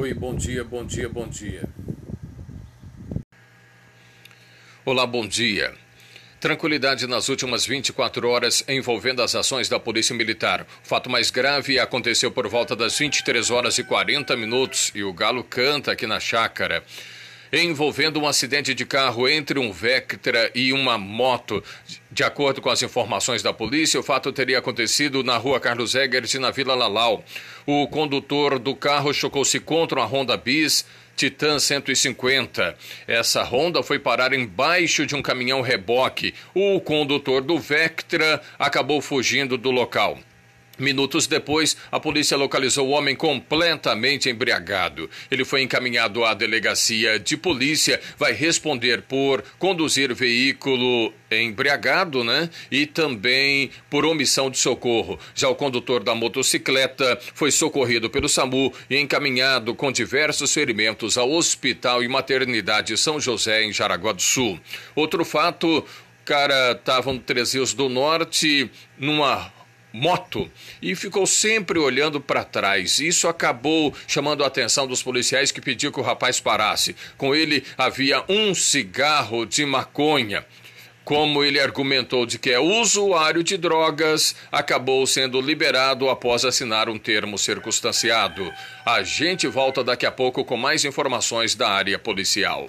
Oi, bom dia, bom dia, bom dia. Olá, bom dia. Tranquilidade nas últimas 24 horas envolvendo as ações da Polícia Militar. O fato mais grave aconteceu por volta das 23 horas e 40 minutos e o galo canta aqui na chácara envolvendo um acidente de carro entre um Vectra e uma moto. De acordo com as informações da polícia, o fato teria acontecido na rua Carlos Eggers e na Vila Lalau. O condutor do carro chocou-se contra uma Honda Bis Titan 150. Essa Honda foi parar embaixo de um caminhão reboque. O condutor do Vectra acabou fugindo do local. Minutos depois, a polícia localizou o homem completamente embriagado. Ele foi encaminhado à delegacia de polícia, vai responder por conduzir veículo embriagado, né? E também por omissão de socorro. Já o condutor da motocicleta foi socorrido pelo SAMU e encaminhado com diversos ferimentos ao Hospital e Maternidade São José, em Jaraguá do Sul. Outro fato, cara estava no Trezeiros do Norte, numa moto e ficou sempre olhando para trás. Isso acabou chamando a atenção dos policiais que pediu que o rapaz parasse. Com ele havia um cigarro de maconha. Como ele argumentou de que é usuário de drogas, acabou sendo liberado após assinar um termo circunstanciado. A gente volta daqui a pouco com mais informações da área policial.